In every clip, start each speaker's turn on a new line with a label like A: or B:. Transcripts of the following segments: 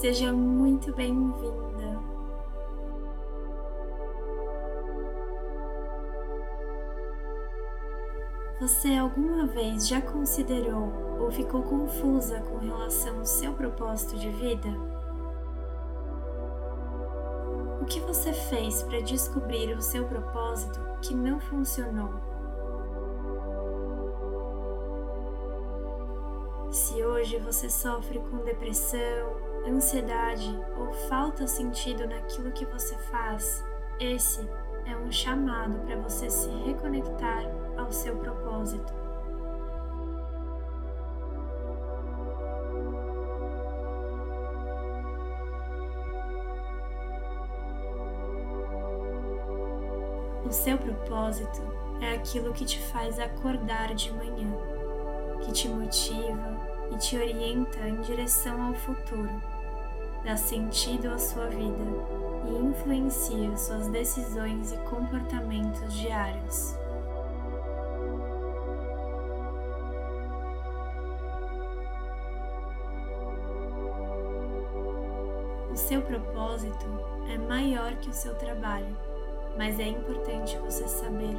A: Seja muito bem-vinda. Você alguma vez já considerou ou ficou confusa com relação ao seu propósito de vida? O que você fez para descobrir o seu propósito que não funcionou? Se hoje você sofre com depressão, ansiedade ou falta sentido naquilo que você faz, esse é um chamado para você se reconectar ao seu propósito. O seu propósito é aquilo que te faz acordar de manhã, que te motiva e te orienta em direção ao futuro, dá sentido à sua vida e influencia suas decisões e comportamentos diários. O seu propósito é maior que o seu trabalho, mas é importante você saber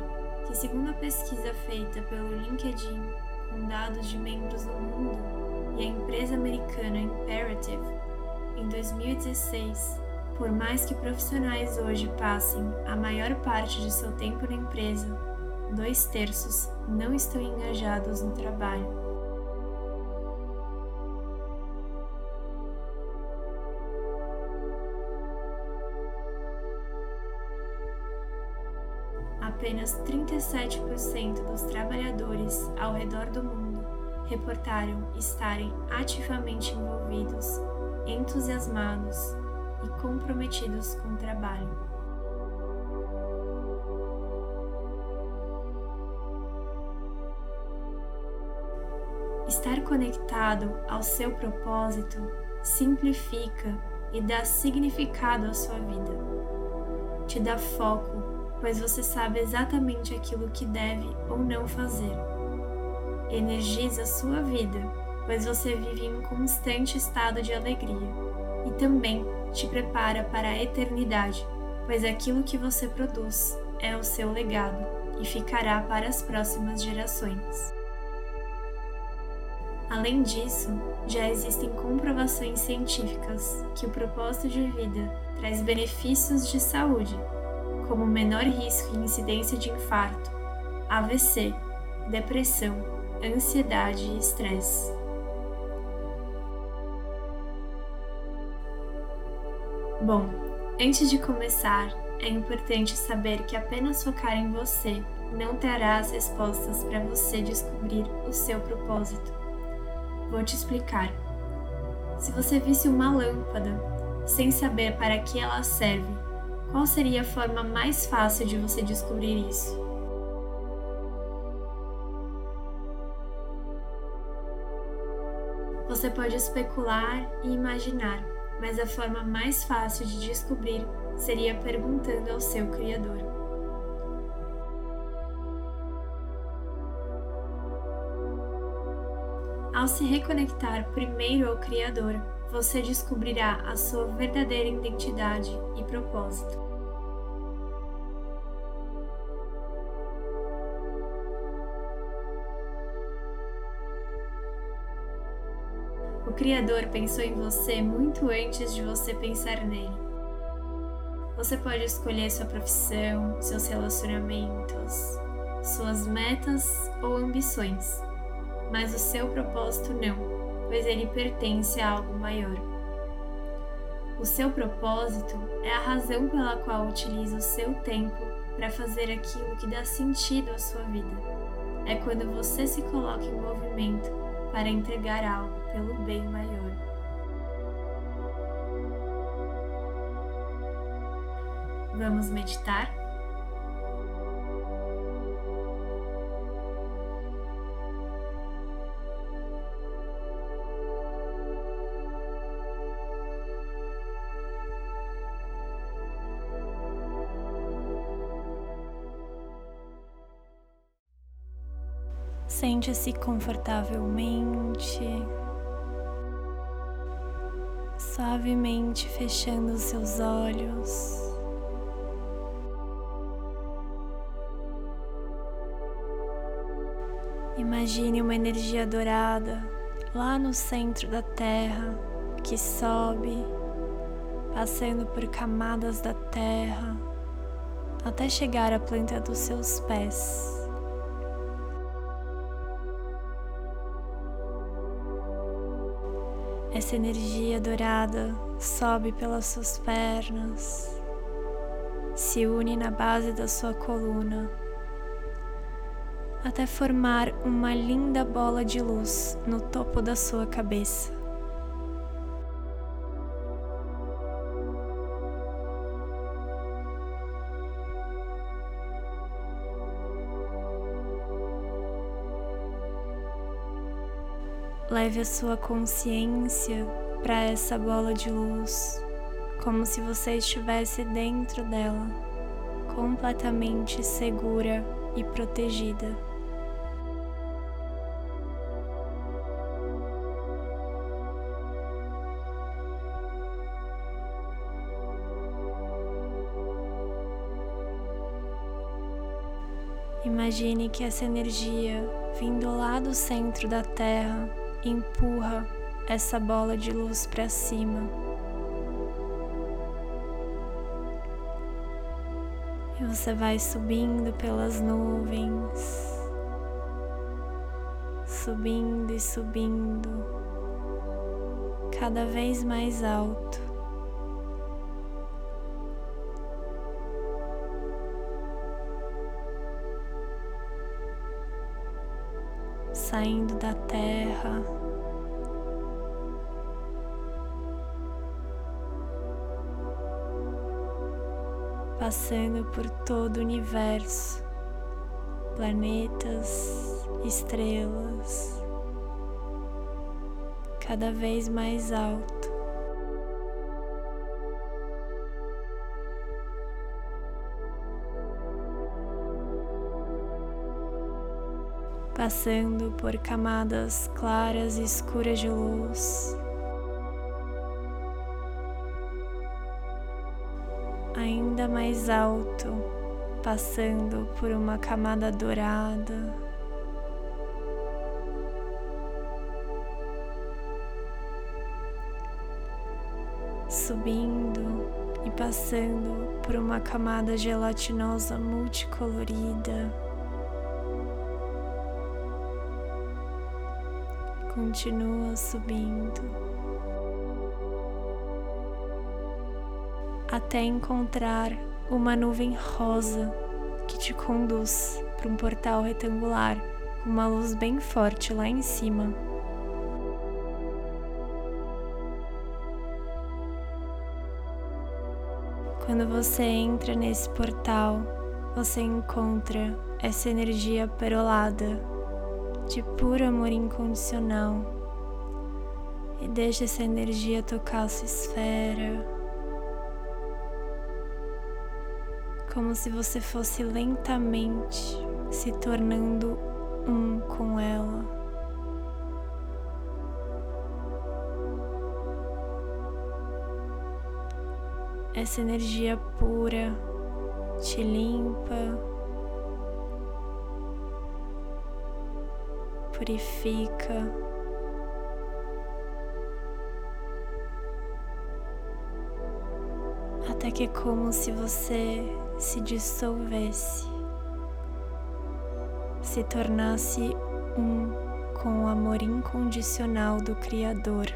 A: que, segundo a pesquisa feita pelo LinkedIn com dados de membros do mundo e a empresa americana Imperative, em 2016, por mais que profissionais hoje passem a maior parte de seu tempo na empresa, dois terços não estão engajados no trabalho. apenas 37% dos trabalhadores ao redor do mundo reportaram estarem ativamente envolvidos, entusiasmados e comprometidos com o trabalho. Estar conectado ao seu propósito simplifica e dá significado à sua vida. Te dá foco pois você sabe exatamente aquilo que deve ou não fazer. Energiza sua vida, pois você vive em um constante estado de alegria, e também te prepara para a eternidade, pois aquilo que você produz é o seu legado e ficará para as próximas gerações. Além disso, já existem comprovações científicas que o propósito de vida traz benefícios de saúde como menor risco e incidência de infarto, AVC, depressão, ansiedade e estresse. Bom, antes de começar, é importante saber que apenas focar em você não trará as respostas para você descobrir o seu propósito. Vou te explicar. Se você visse uma lâmpada sem saber para que ela serve qual seria a forma mais fácil de você descobrir isso? Você pode especular e imaginar, mas a forma mais fácil de descobrir seria perguntando ao seu Criador. Ao se reconectar primeiro ao Criador, você descobrirá a sua verdadeira identidade e propósito. Criador pensou em você muito antes de você pensar nele. Você pode escolher sua profissão, seus relacionamentos, suas metas ou ambições, mas o seu propósito não pois ele pertence a algo maior. O seu propósito é a razão pela qual utiliza o seu tempo para fazer aquilo que dá sentido à sua vida. É quando você se coloca em movimento para entregar algo pelo bem maior. Vamos meditar? Sente-se confortavelmente. Suavemente fechando os seus olhos. Imagine uma energia dourada lá no centro da Terra que sobe, passando por camadas da Terra até chegar à planta dos seus pés. Essa energia dourada sobe pelas suas pernas, se une na base da sua coluna, até formar uma linda bola de luz no topo da sua cabeça. Leve a sua consciência para essa bola de luz, como se você estivesse dentro dela, completamente segura e protegida. Imagine que essa energia vindo lá do centro da Terra empurra essa bola de luz para cima. E você vai subindo pelas nuvens, subindo e subindo, cada vez mais alto. Saindo da terra. Passando por todo o universo, planetas, estrelas, cada vez mais alto. Passando por camadas claras e escuras de luz. Ainda mais alto, passando por uma camada dourada. Subindo e passando por uma camada gelatinosa multicolorida. Continua subindo até encontrar uma nuvem rosa que te conduz para um portal retangular com uma luz bem forte lá em cima. Quando você entra nesse portal, você encontra essa energia perolada de puro amor incondicional. E deixe essa energia tocar a sua esfera, como se você fosse lentamente se tornando um com ela. Essa energia pura te limpa purifica. Até que é como se você se dissolvesse, se tornasse um com o amor incondicional do Criador.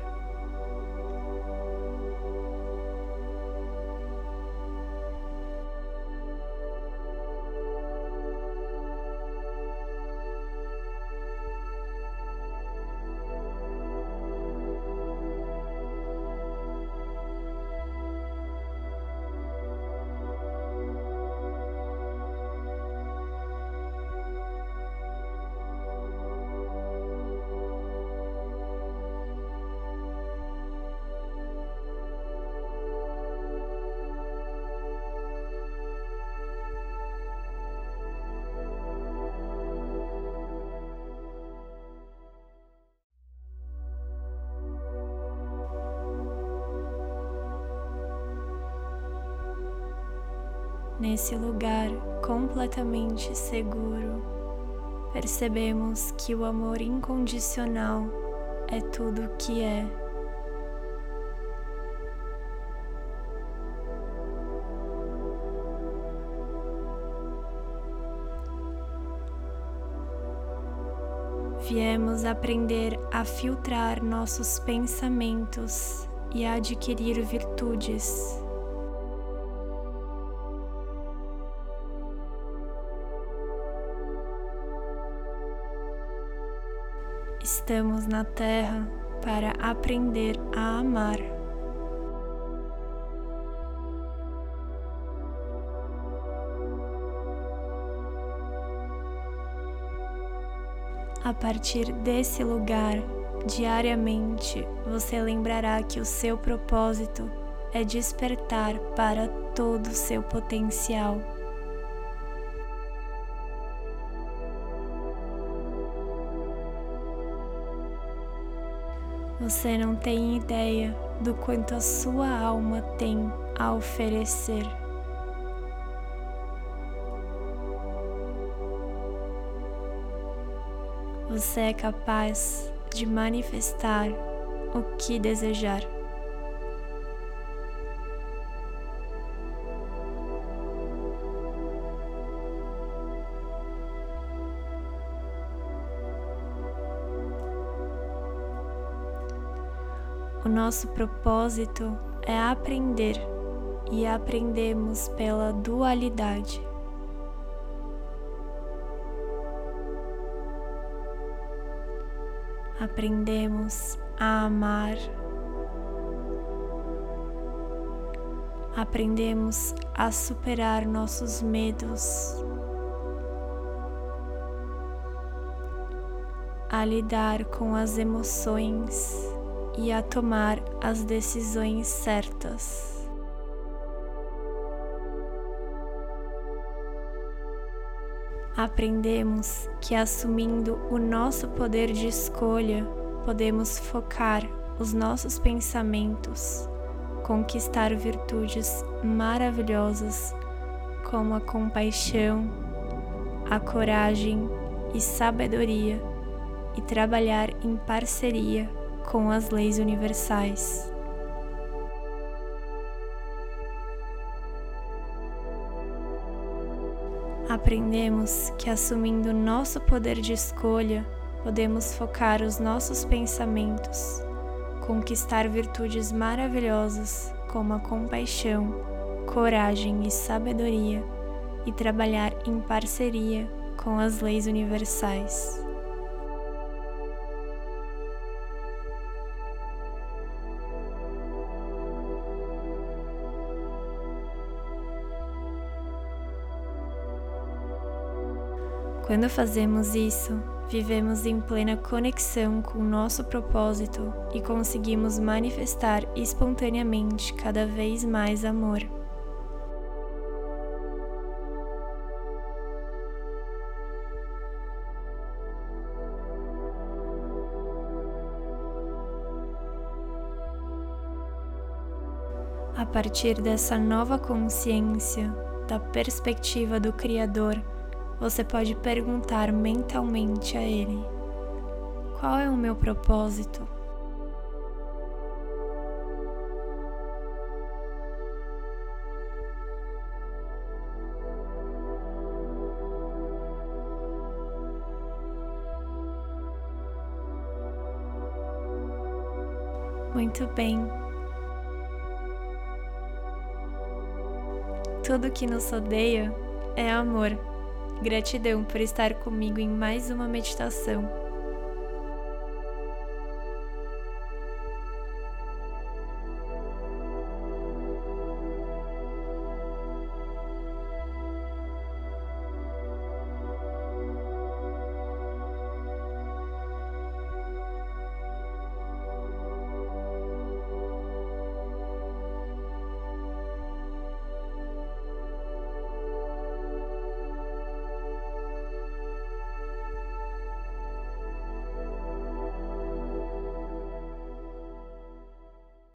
A: Nesse lugar completamente seguro, percebemos que o amor incondicional é tudo o que é. Viemos aprender a filtrar nossos pensamentos e a adquirir virtudes. Estamos na Terra para aprender a amar. A partir desse lugar, diariamente você lembrará que o seu propósito é despertar para todo o seu potencial. Você não tem ideia do quanto a sua alma tem a oferecer. você é capaz de manifestar o que desejar. O nosso propósito é aprender e aprendemos pela dualidade. aprendemos a amar, aprendemos a superar nossos medos, a lidar com as emoções e a tomar as decisões certas. aprendemos que assumindo o nosso poder de escolha, podemos focar os nossos pensamentos, conquistar virtudes maravilhosas como a compaixão, a coragem e sabedoria e trabalhar em parceria com as leis universais. aprendemos que assumindo nosso poder de escolha, podemos focar os nossos pensamentos, conquistar virtudes maravilhosas como a compaixão, coragem e sabedoria e trabalhar em parceria com as leis universais. Quando fazemos isso, vivemos em plena conexão com o nosso propósito e conseguimos manifestar espontaneamente cada vez mais amor. A partir dessa nova consciência, da perspectiva do Criador, você pode perguntar mentalmente a Ele: Qual é o meu propósito? Muito bem. Tudo que nos odeia é amor. Gratidão por estar comigo em mais uma meditação.